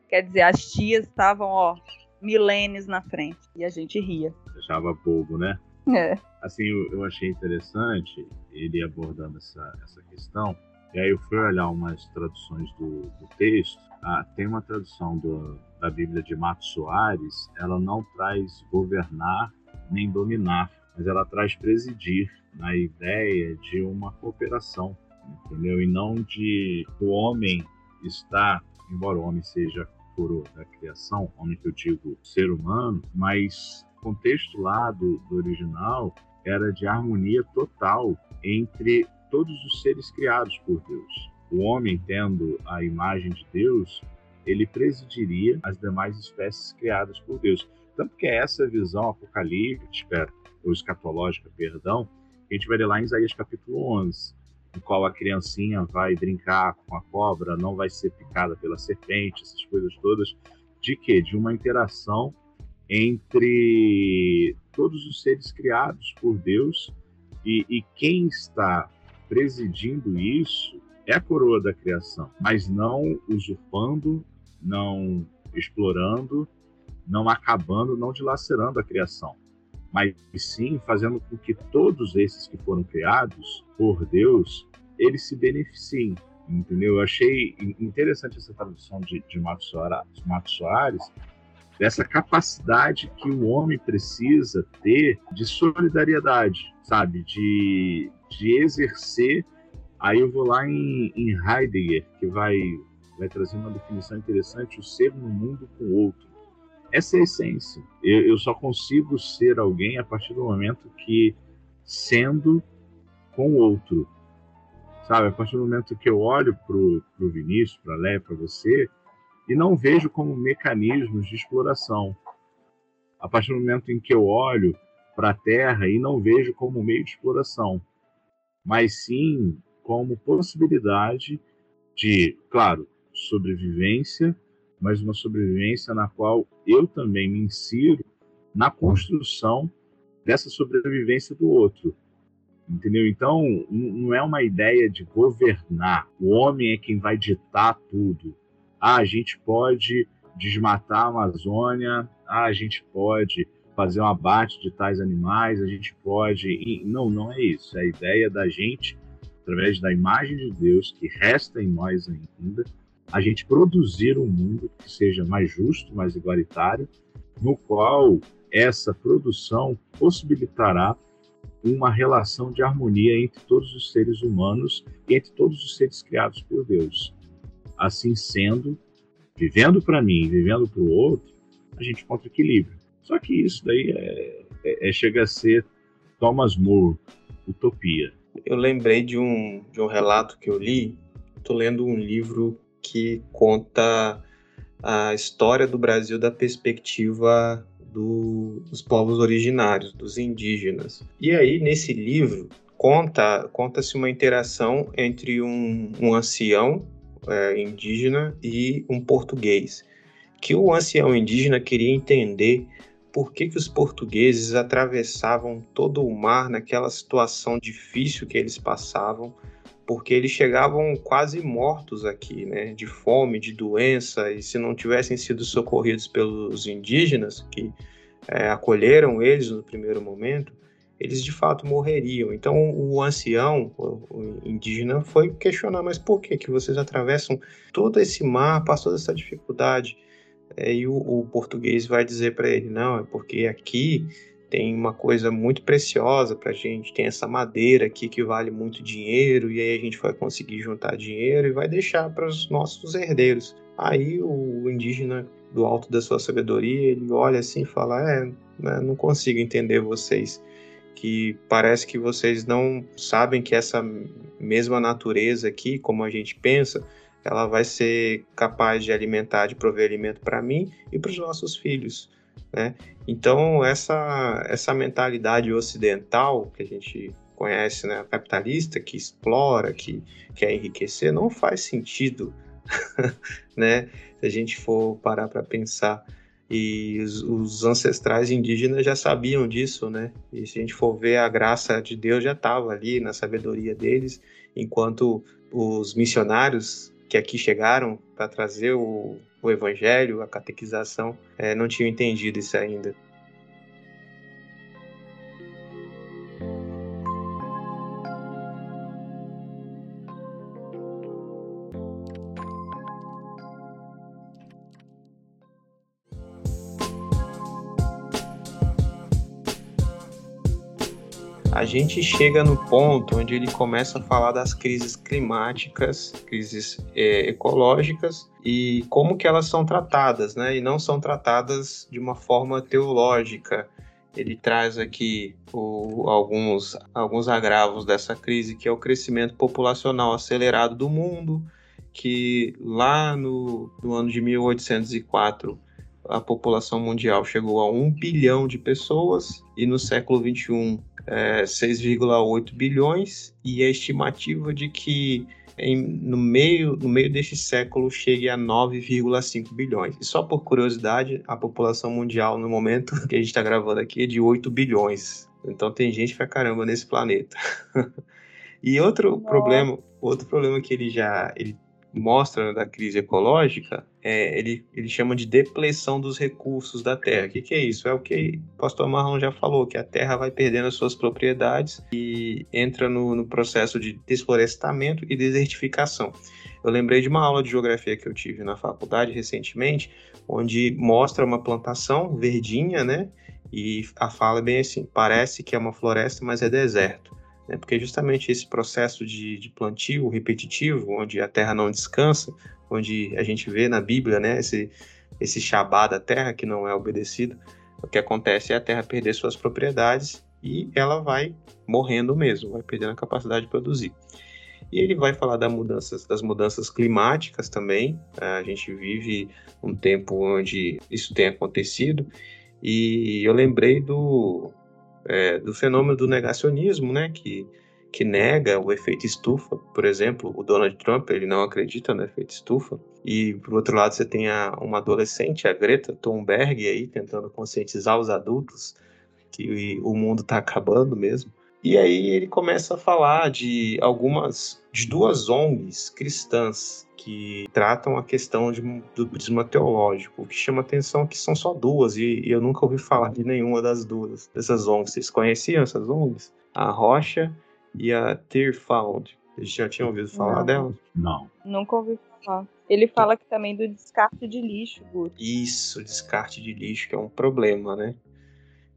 Quer dizer, as tias estavam, ó, milênios na frente. E a gente ria. Achava bobo, né? É. Assim, eu, eu achei interessante ele abordando essa, essa questão. E aí eu fui olhar umas traduções do, do texto. Ah, tem uma tradução do, da Bíblia de Mato Soares. Ela não traz governar nem dominar, mas ela traz presidir na ideia de uma cooperação, entendeu? E não de o homem estar, embora o homem seja coroa da criação, homem que eu digo ser humano, mas o contexto lá do, do original era de harmonia total entre todos os seres criados por Deus. O homem, tendo a imagem de Deus, ele presidiria as demais espécies criadas por Deus. Tanto que é essa visão apocalíptica, ou escatológica, perdão, a gente vai ler lá em Isaías capítulo 11, no qual a criancinha vai brincar com a cobra, não vai ser picada pela serpente, essas coisas todas. De quê? De uma interação entre todos os seres criados por Deus e, e quem está presidindo isso é a coroa da criação, mas não usurpando, não explorando, não acabando, não dilacerando a criação, mas sim fazendo com que todos esses que foram criados por Deus, eles se beneficiem, entendeu? Eu achei interessante essa tradução de, de Mato Soares, Soares dessa capacidade que o homem precisa ter de solidariedade, sabe? De, de exercer. Aí eu vou lá em, em Heidegger, que vai, vai trazer uma definição interessante: o ser no mundo com o outro. Essa é a essência. Eu, eu só consigo ser alguém a partir do momento que, sendo com o outro, sabe? A partir do momento que eu olho para o Vinícius, para a Léa, para você, e não vejo como mecanismos de exploração. A partir do momento em que eu olho para a Terra e não vejo como meio de exploração, mas sim como possibilidade de, claro, sobrevivência, mas uma sobrevivência na qual eu também me insiro na construção dessa sobrevivência do outro. Entendeu? Então, não é uma ideia de governar. O homem é quem vai ditar tudo. Ah, a gente pode desmatar a Amazônia, ah, a gente pode fazer um abate de tais animais, a gente pode. Não, não é isso. É a ideia da gente, através da imagem de Deus que resta em nós ainda, a gente produzir um mundo que seja mais justo, mais igualitário, no qual essa produção possibilitará uma relação de harmonia entre todos os seres humanos e entre todos os seres criados por Deus. Assim sendo, vivendo para mim, vivendo para o outro, a gente encontra equilíbrio. Só que isso daí é, é, é chega a ser Thomas More, utopia. Eu lembrei de um, de um relato que eu li. Estou lendo um livro que conta a história do Brasil da perspectiva do, dos povos originários, dos indígenas. E aí, nesse livro, conta conta-se uma interação entre um, um ancião é, indígena e um português, que o ancião indígena queria entender por que, que os portugueses atravessavam todo o mar naquela situação difícil que eles passavam, porque eles chegavam quase mortos aqui, né, de fome, de doença, e se não tivessem sido socorridos pelos indígenas que é, acolheram eles no primeiro momento, eles de fato morreriam. Então o ancião, o indígena, foi questionar, mas por que que vocês atravessam todo esse mar, passam toda essa dificuldade? É, e o, o português vai dizer para ele, não, é porque aqui tem uma coisa muito preciosa para a gente, tem essa madeira aqui que vale muito dinheiro, e aí a gente vai conseguir juntar dinheiro e vai deixar para os nossos herdeiros. Aí o indígena, do alto da sua sabedoria, ele olha assim e fala: É, né, não consigo entender vocês, que parece que vocês não sabem que essa mesma natureza aqui, como a gente pensa, ela vai ser capaz de alimentar, de prover alimento para mim e para os nossos filhos. Né? Então, essa, essa mentalidade ocidental que a gente conhece, né, capitalista, que explora, que quer enriquecer, não faz sentido, né? Se a gente for parar para pensar. E os, os, ancestrais indígenas já sabiam disso, né? E se a gente for ver, a graça de Deus já estava ali na sabedoria deles, enquanto os missionários que aqui chegaram para trazer o, o evangelho, a catequização, é, não tinham entendido isso ainda. A gente chega no ponto onde ele começa a falar das crises climáticas, crises é, ecológicas e como que elas são tratadas, né? E não são tratadas de uma forma teológica. Ele traz aqui o, alguns, alguns agravos dessa crise, que é o crescimento populacional acelerado do mundo, que lá no, no ano de 1804 a população mundial chegou a 1 bilhão de pessoas e no século 21 é, 6,8 bilhões e a estimativa de que em, no, meio, no meio deste século chegue a 9,5 bilhões. E só por curiosidade, a população mundial no momento que a gente está gravando aqui é de 8 bilhões. Então tem gente pra caramba nesse planeta. e outro problema, outro problema que ele já ele mostra da crise ecológica, é, ele, ele chama de depleção dos recursos da terra. O que, que é isso? É o que o pastor Marlon já falou, que a terra vai perdendo as suas propriedades e entra no, no processo de desflorestamento e desertificação. Eu lembrei de uma aula de geografia que eu tive na faculdade recentemente, onde mostra uma plantação verdinha, né? E a fala é bem assim: parece que é uma floresta, mas é deserto né? porque justamente esse processo de, de, plantio repetitivo, onde a terra não descansa, onde a gente vê na Bíblia né, esse, esse Shabá da terra que não é obedecido, o que acontece é a terra perder suas propriedades e ela vai morrendo mesmo, vai perdendo a capacidade de produzir. E ele vai falar das mudanças, das mudanças climáticas também. A gente vive um tempo onde isso tem acontecido. E eu lembrei do, é, do fenômeno do negacionismo, né, que, que nega o efeito estufa. Por exemplo, o Donald Trump, ele não acredita no efeito estufa. E, por outro lado, você tem a, uma adolescente, a Greta Thunberg, aí, tentando conscientizar os adultos que o mundo está acabando mesmo. E aí ele começa a falar de algumas, de duas ONGs cristãs que tratam a questão de, do prisma teológico. O que chama atenção é que são só duas, e, e eu nunca ouvi falar de nenhuma das duas, dessas ONGs. Vocês conheciam essas ONGs? A Rocha e a Tear Found. Vocês já tinham ouvido falar Não. delas? Não. Nunca ouvi falar. Ele fala aqui também do descarte de lixo, Guto. Isso, descarte de lixo, que é um problema, né?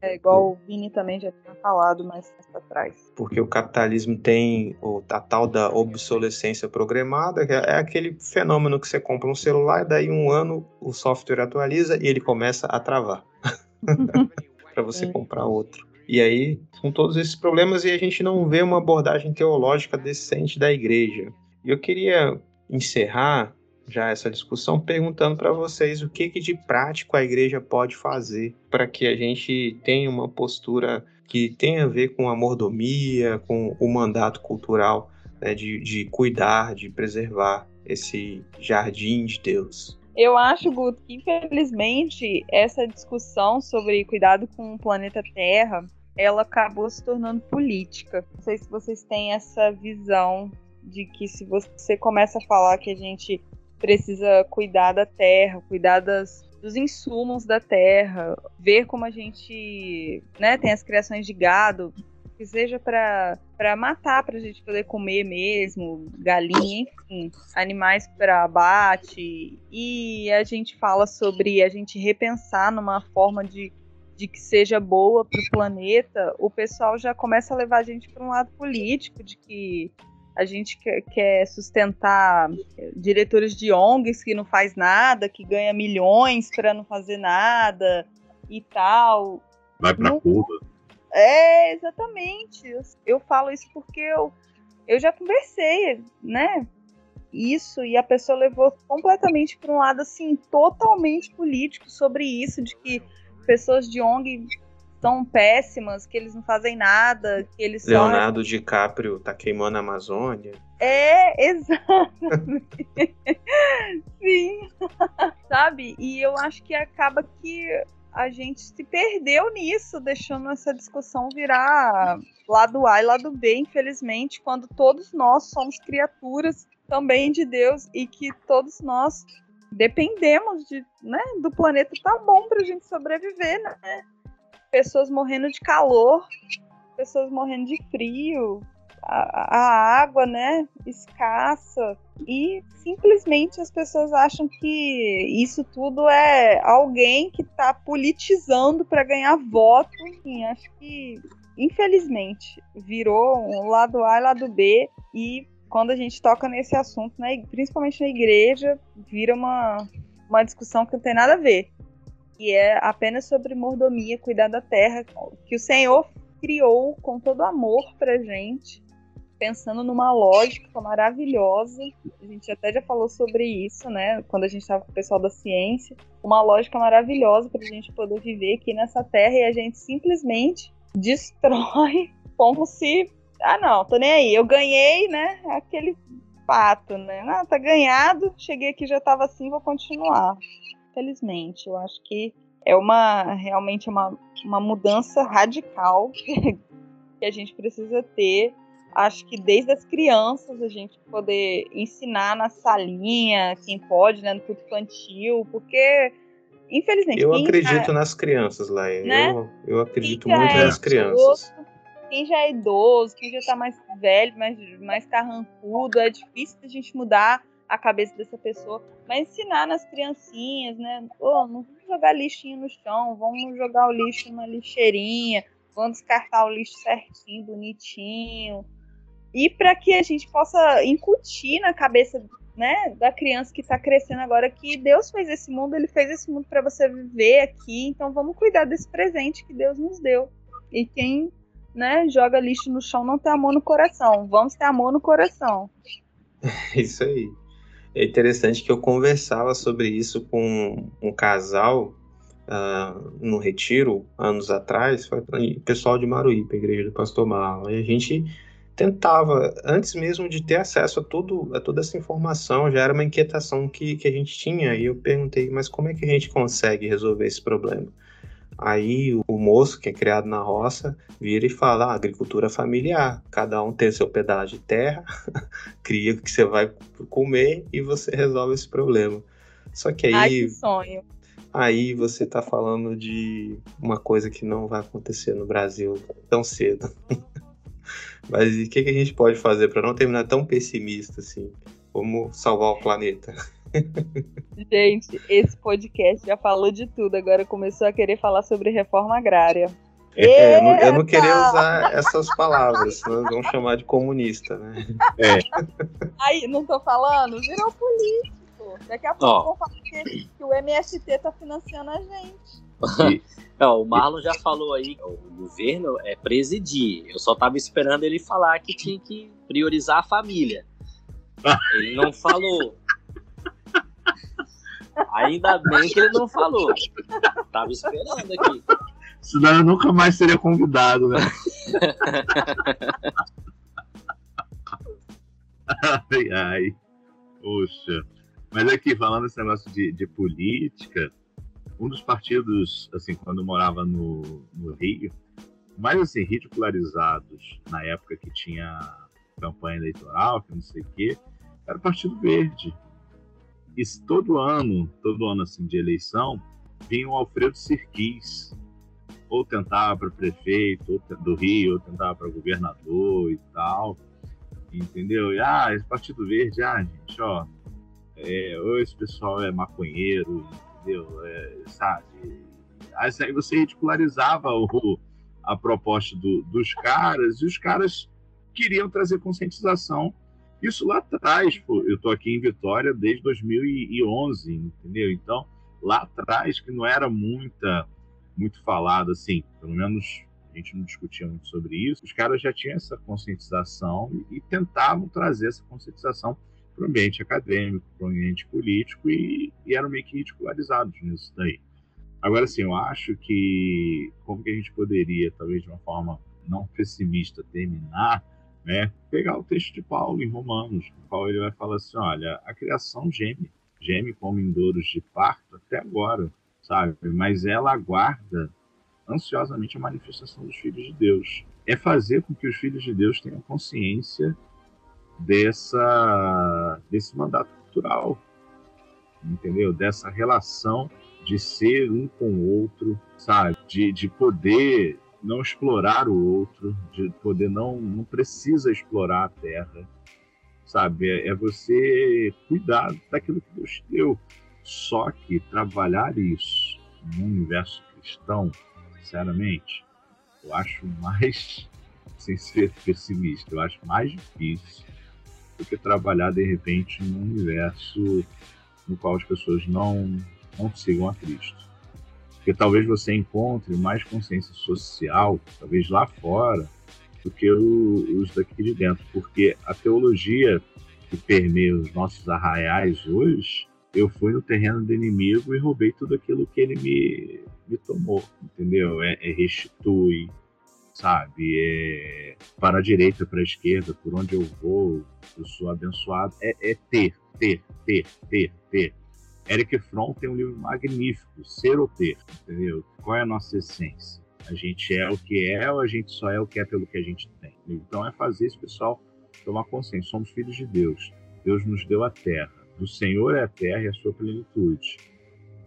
É igual o Vini também já tinha falado mais pra trás. porque o capitalismo tem o, a tal da obsolescência programada, que é aquele fenômeno que você compra um celular e daí um ano o software atualiza e ele começa a travar para você Sim. comprar outro. E aí, com todos esses problemas, e a gente não vê uma abordagem teológica decente da igreja. E eu queria encerrar já essa discussão perguntando para vocês o que, que de prático a igreja pode fazer para que a gente tenha uma postura que tenha a ver com a mordomia, com o mandato cultural né, de, de cuidar, de preservar esse jardim de Deus. Eu acho, Guto, que infelizmente essa discussão sobre cuidado com o planeta Terra, ela acabou se tornando política. Não sei se vocês têm essa visão de que se você começa a falar que a gente precisa cuidar da terra, cuidar das, dos insumos da terra, ver como a gente né, tem as criações de gado, que seja para matar, para a gente poder comer mesmo, galinha, enfim, animais para abate. E a gente fala sobre a gente repensar numa forma de, de que seja boa para o planeta. O pessoal já começa a levar a gente para um lado político, de que a gente quer, quer sustentar diretores de ONGs que não faz nada, que ganha milhões para não fazer nada e tal. Vai pra Não. Cuba. É, exatamente. Eu, eu falo isso porque eu, eu já conversei, né? Isso, e a pessoa levou completamente para um lado assim, totalmente político sobre isso, de que pessoas de ONG são péssimas, que eles não fazem nada, que eles só Leonardo DiCaprio tá queimando a Amazônia. É, exatamente. Sim. Sabe? E eu acho que acaba que a gente se perdeu nisso, deixando essa discussão virar lado A e lado B, infelizmente, quando todos nós somos criaturas também de Deus e que todos nós dependemos de, né, do planeta tá bom pra gente sobreviver, né? Pessoas morrendo de calor, pessoas morrendo de frio, a, a água, né, escassa. E simplesmente as pessoas acham que isso tudo é alguém que tá politizando para ganhar voto. Enfim, acho que, infelizmente, virou um lado A e lado B. E quando a gente toca nesse assunto, né, principalmente na igreja, vira uma, uma discussão que não tem nada a ver. Que é apenas sobre mordomia, cuidar da terra, que o Senhor criou com todo amor pra gente pensando numa lógica maravilhosa. A gente até já falou sobre isso, né? Quando a gente estava com o pessoal da ciência. Uma lógica maravilhosa para a gente poder viver aqui nessa terra e a gente simplesmente destrói como se. Ah, não, tô nem aí. Eu ganhei, né? Aquele fato, né? Ah, tá ganhado. Cheguei aqui já tava assim, vou continuar. Felizmente, eu acho que é uma realmente uma, uma mudança radical que a gente precisa ter acho que desde as crianças a gente poder ensinar na salinha, quem pode, né, no culto infantil, porque infelizmente Eu acredito já, nas crianças, Laia. Né? Eu, eu acredito muito é nas crianças. idoso, quem já é idoso, quem já tá mais velho, mais, mais carrancudo, é difícil a gente mudar a cabeça dessa pessoa, mas ensinar nas criancinhas, né? Oh, não vamos jogar lixinho no chão, vamos jogar o lixo na lixeirinha, vamos descartar o lixo certinho, bonitinho. E para que a gente possa incutir na cabeça né, da criança que está crescendo agora que Deus fez esse mundo, ele fez esse mundo para você viver aqui, então vamos cuidar desse presente que Deus nos deu. E quem né, joga lixo no chão não tem amor no coração. Vamos ter amor no coração. Isso aí. É interessante que eu conversava sobre isso com um casal uh, no retiro, anos atrás, foi pessoal de Maruípe, igreja do pastor Marlon. E a gente tentava, antes mesmo de ter acesso a, tudo, a toda essa informação, já era uma inquietação que, que a gente tinha, e eu perguntei, mas como é que a gente consegue resolver esse problema? Aí o moço, que é criado na roça, vira e fala: ah, agricultura familiar, cada um tem seu pedaço de terra, cria o que você vai comer e você resolve esse problema. Só que aí. Ai, que sonho. Aí você tá falando de uma coisa que não vai acontecer no Brasil tão cedo. Mas o que, que a gente pode fazer para não terminar tão pessimista assim? Como salvar o planeta? Gente, esse podcast já falou de tudo, agora começou a querer falar sobre reforma agrária. É, eu, não, eu não queria usar essas palavras, senão vão chamar de comunista, né? É. Aí, não tô falando? Virou político. Daqui a pouco vão falar que, que o MST tá financiando a gente. Não, o Marlon já falou aí, o governo é presidir. Eu só tava esperando ele falar que tinha que priorizar a família. Ele não falou. Ainda bem que ele não falou. Tava esperando aqui. Senão eu nunca mais seria convidado, né? ai, ai. Poxa. Mas aqui, falando esse negócio de, de política, um dos partidos, assim, quando eu morava no, no Rio, mais assim, ridicularizados na época que tinha campanha eleitoral, que não sei o quê, era o Partido Verde. E todo ano, todo ano assim de eleição, vinha o Alfredo Sirquis, ou tentava para prefeito do Rio, ou tentava para governador e tal, entendeu? E, ah, esse Partido Verde, ah, gente, ó, é, ou esse pessoal é maconheiro, entendeu? É, sabe? Aí você ridicularizava o, a proposta do, dos caras, e os caras queriam trazer conscientização isso lá atrás, pô, eu tô aqui em Vitória desde 2011, entendeu? Então, lá atrás, que não era muita, muito falado assim, pelo menos a gente não discutia muito sobre isso, os caras já tinham essa conscientização e, e tentavam trazer essa conscientização para o ambiente acadêmico, para o ambiente político e, e, eram meio que ridicularizados nisso daí. Agora, assim, eu acho que como que a gente poderia, talvez de uma forma não pessimista, terminar né? Pegar o texto de Paulo em Romanos, no qual ele vai falar assim, olha, a criação geme, geme como em douros de parto até agora, sabe? Mas ela aguarda ansiosamente a manifestação dos filhos de Deus. É fazer com que os filhos de Deus tenham consciência dessa desse mandato cultural, entendeu? Dessa relação de ser um com o outro, sabe? De, de poder não explorar o outro, de poder não não precisa explorar a terra, sabe? É, é você cuidar daquilo que Deus te deu. Só que trabalhar isso no universo cristão, sinceramente, eu acho mais, sem ser pessimista, eu acho mais difícil do que trabalhar de repente num universo no qual as pessoas não não sigam a Cristo. Porque talvez você encontre mais consciência social, talvez lá fora, do que os daqui de dentro. Porque a teologia que permeia os nossos arraiais hoje, eu fui no terreno do inimigo e roubei tudo aquilo que ele me, me tomou, entendeu? É, é restitui, sabe? É para a direita, para a esquerda, por onde eu vou, eu sou abençoado. É, é ter, ter, ter, ter, ter. Eric Fromm tem um livro magnífico, Ser ou Ter, entendeu? Qual é a nossa essência? A gente é o que é ou a gente só é o que é pelo que a gente tem? Então é fazer esse pessoal tomar consciência. Somos filhos de Deus. Deus nos deu a terra. Do Senhor é a terra e a sua plenitude.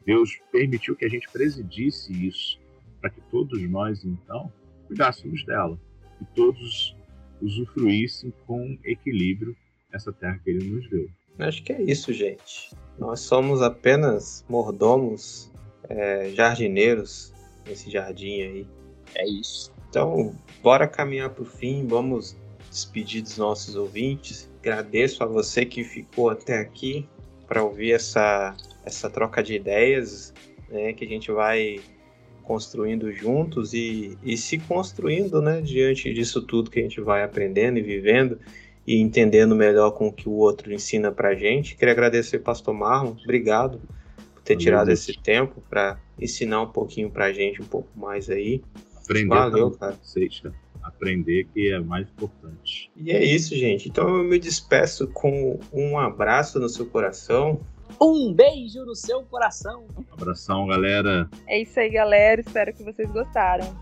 Deus permitiu que a gente presidisse isso para que todos nós, então, cuidássemos dela e todos usufruíssem com equilíbrio essa terra que ele nos deu. Acho que é isso, gente. Nós somos apenas mordomos, é, jardineiros nesse jardim aí. É isso. Então, bora caminhar para o fim, vamos despedir dos nossos ouvintes. Agradeço a você que ficou até aqui para ouvir essa, essa troca de ideias né, que a gente vai construindo juntos e, e se construindo né, diante disso tudo que a gente vai aprendendo e vivendo e entendendo melhor com o que o outro ensina para gente. Queria agradecer, Pastor Marlon, obrigado por ter tirado esse tempo para ensinar um pouquinho para gente, um pouco mais aí. Aprender Valeu, cara. Vocês. Aprender que é mais importante. E é isso, gente. Então eu me despeço com um abraço no seu coração. Um beijo no seu coração. Um abração, galera. É isso aí, galera. Espero que vocês gostaram.